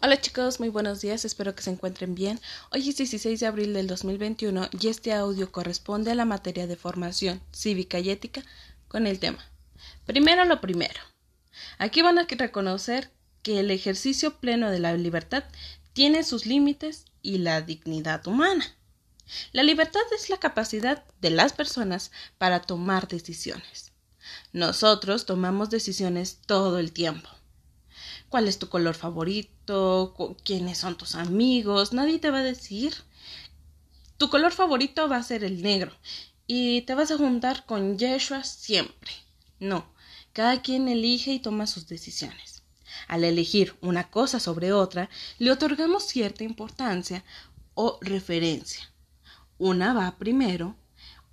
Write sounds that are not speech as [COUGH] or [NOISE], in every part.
Hola chicos, muy buenos días, espero que se encuentren bien. Hoy es 16 de abril del 2021 y este audio corresponde a la materia de formación cívica y ética con el tema. Primero lo primero. Aquí van a reconocer que el ejercicio pleno de la libertad tiene sus límites y la dignidad humana. La libertad es la capacidad de las personas para tomar decisiones. Nosotros tomamos decisiones todo el tiempo cuál es tu color favorito, quiénes son tus amigos, nadie te va a decir. Tu color favorito va a ser el negro y te vas a juntar con Yeshua siempre. No, cada quien elige y toma sus decisiones. Al elegir una cosa sobre otra, le otorgamos cierta importancia o referencia. Una va primero,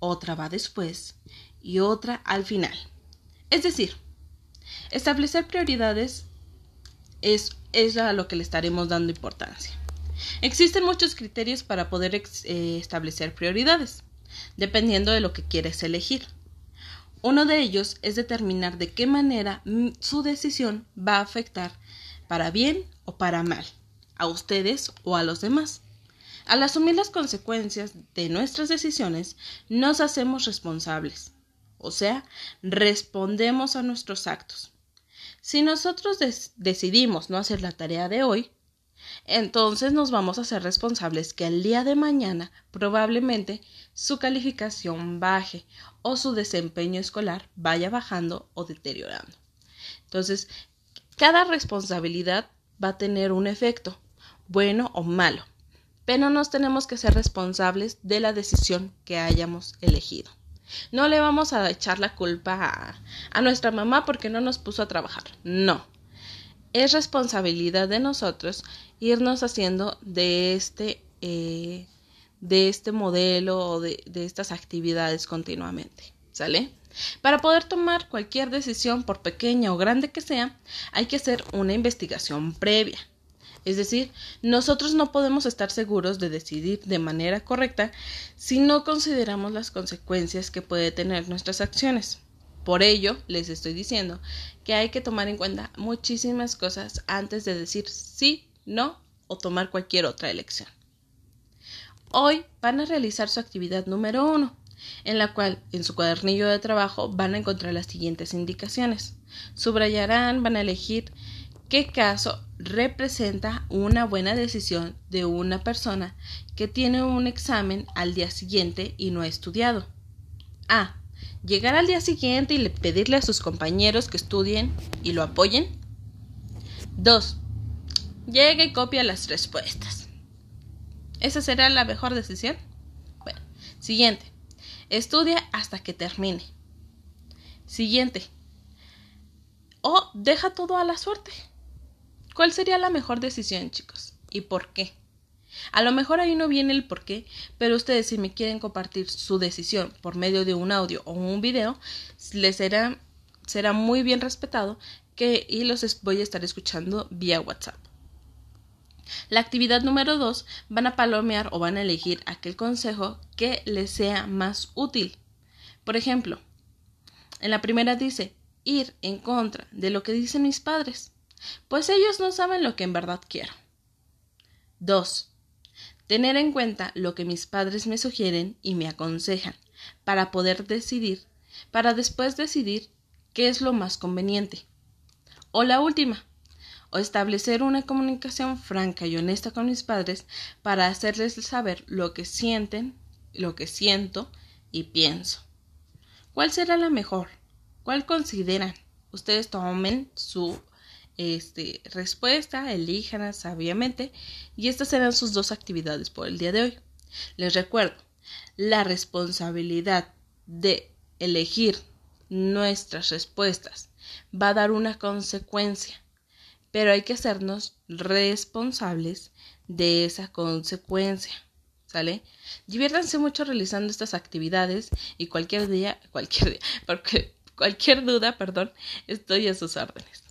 otra va después y otra al final. Es decir, establecer prioridades es, a lo que le estaremos dando importancia. Existen muchos criterios para poder eh, establecer prioridades, dependiendo de lo que quieres elegir. Uno de ellos es determinar de qué manera su decisión va a afectar para bien o para mal, a ustedes o a los demás. Al asumir las consecuencias de nuestras decisiones, nos hacemos responsables, o sea, respondemos a nuestros actos. Si nosotros decidimos no hacer la tarea de hoy, entonces nos vamos a ser responsables que el día de mañana probablemente su calificación baje o su desempeño escolar vaya bajando o deteriorando. Entonces, cada responsabilidad va a tener un efecto, bueno o malo, pero nos tenemos que ser responsables de la decisión que hayamos elegido. No le vamos a echar la culpa a, nuestra mamá porque no nos puso a trabajar. No. Es responsabilidad de nosotros irnos haciendo de este, eh, de este modelo o de, de estas actividades continuamente. ¿Sale? Para poder tomar cualquier decisión, por pequeña o grande que sea, hay que hacer una investigación previa. Es decir, nosotros no podemos estar seguros de decidir de manera correcta si no consideramos las consecuencias que puede tener nuestras acciones. Por ello, les estoy diciendo que hay que tomar en cuenta muchísimas cosas antes de decir sí, no o tomar cualquier otra elección. Hoy van a realizar su actividad número uno, en la cual en su cuadernillo de trabajo van a encontrar las siguientes indicaciones. Subrayarán, van a elegir qué caso representa una buena decisión de una persona que tiene un examen al día siguiente y no ha estudiado. A. Llegar al día siguiente y pedirle a sus compañeros que estudien y lo apoyen. 2. Llega y copia las respuestas. ¿Esa será la mejor decisión? Bueno, siguiente. Estudia hasta que termine. Siguiente. O deja todo a la suerte. ¿Cuál sería la mejor decisión, chicos? ¿Y por qué? A lo mejor ahí no viene el por qué, pero ustedes si me quieren compartir su decisión por medio de un audio o un video, les será, será muy bien respetado que, y los voy a estar escuchando vía WhatsApp. La actividad número dos van a palomear o van a elegir aquel consejo que les sea más útil. Por ejemplo, en la primera dice ir en contra de lo que dicen mis padres pues ellos no saben lo que en verdad quiero. 2. Tener en cuenta lo que mis padres me sugieren y me aconsejan para poder decidir, para después decidir qué es lo más conveniente. O la última, o establecer una comunicación franca y honesta con mis padres para hacerles saber lo que sienten, lo que siento y pienso. ¿Cuál será la mejor? ¿Cuál consideran? Ustedes tomen su este, respuesta, elíjanla sabiamente y estas serán sus dos actividades por el día de hoy. Les recuerdo, la responsabilidad de elegir nuestras respuestas va a dar una consecuencia, pero hay que hacernos responsables de esa consecuencia. ¿Sale? Diviértanse mucho realizando estas actividades y cualquier día, cualquier día, [LAUGHS] porque cualquier duda, perdón, estoy a sus órdenes.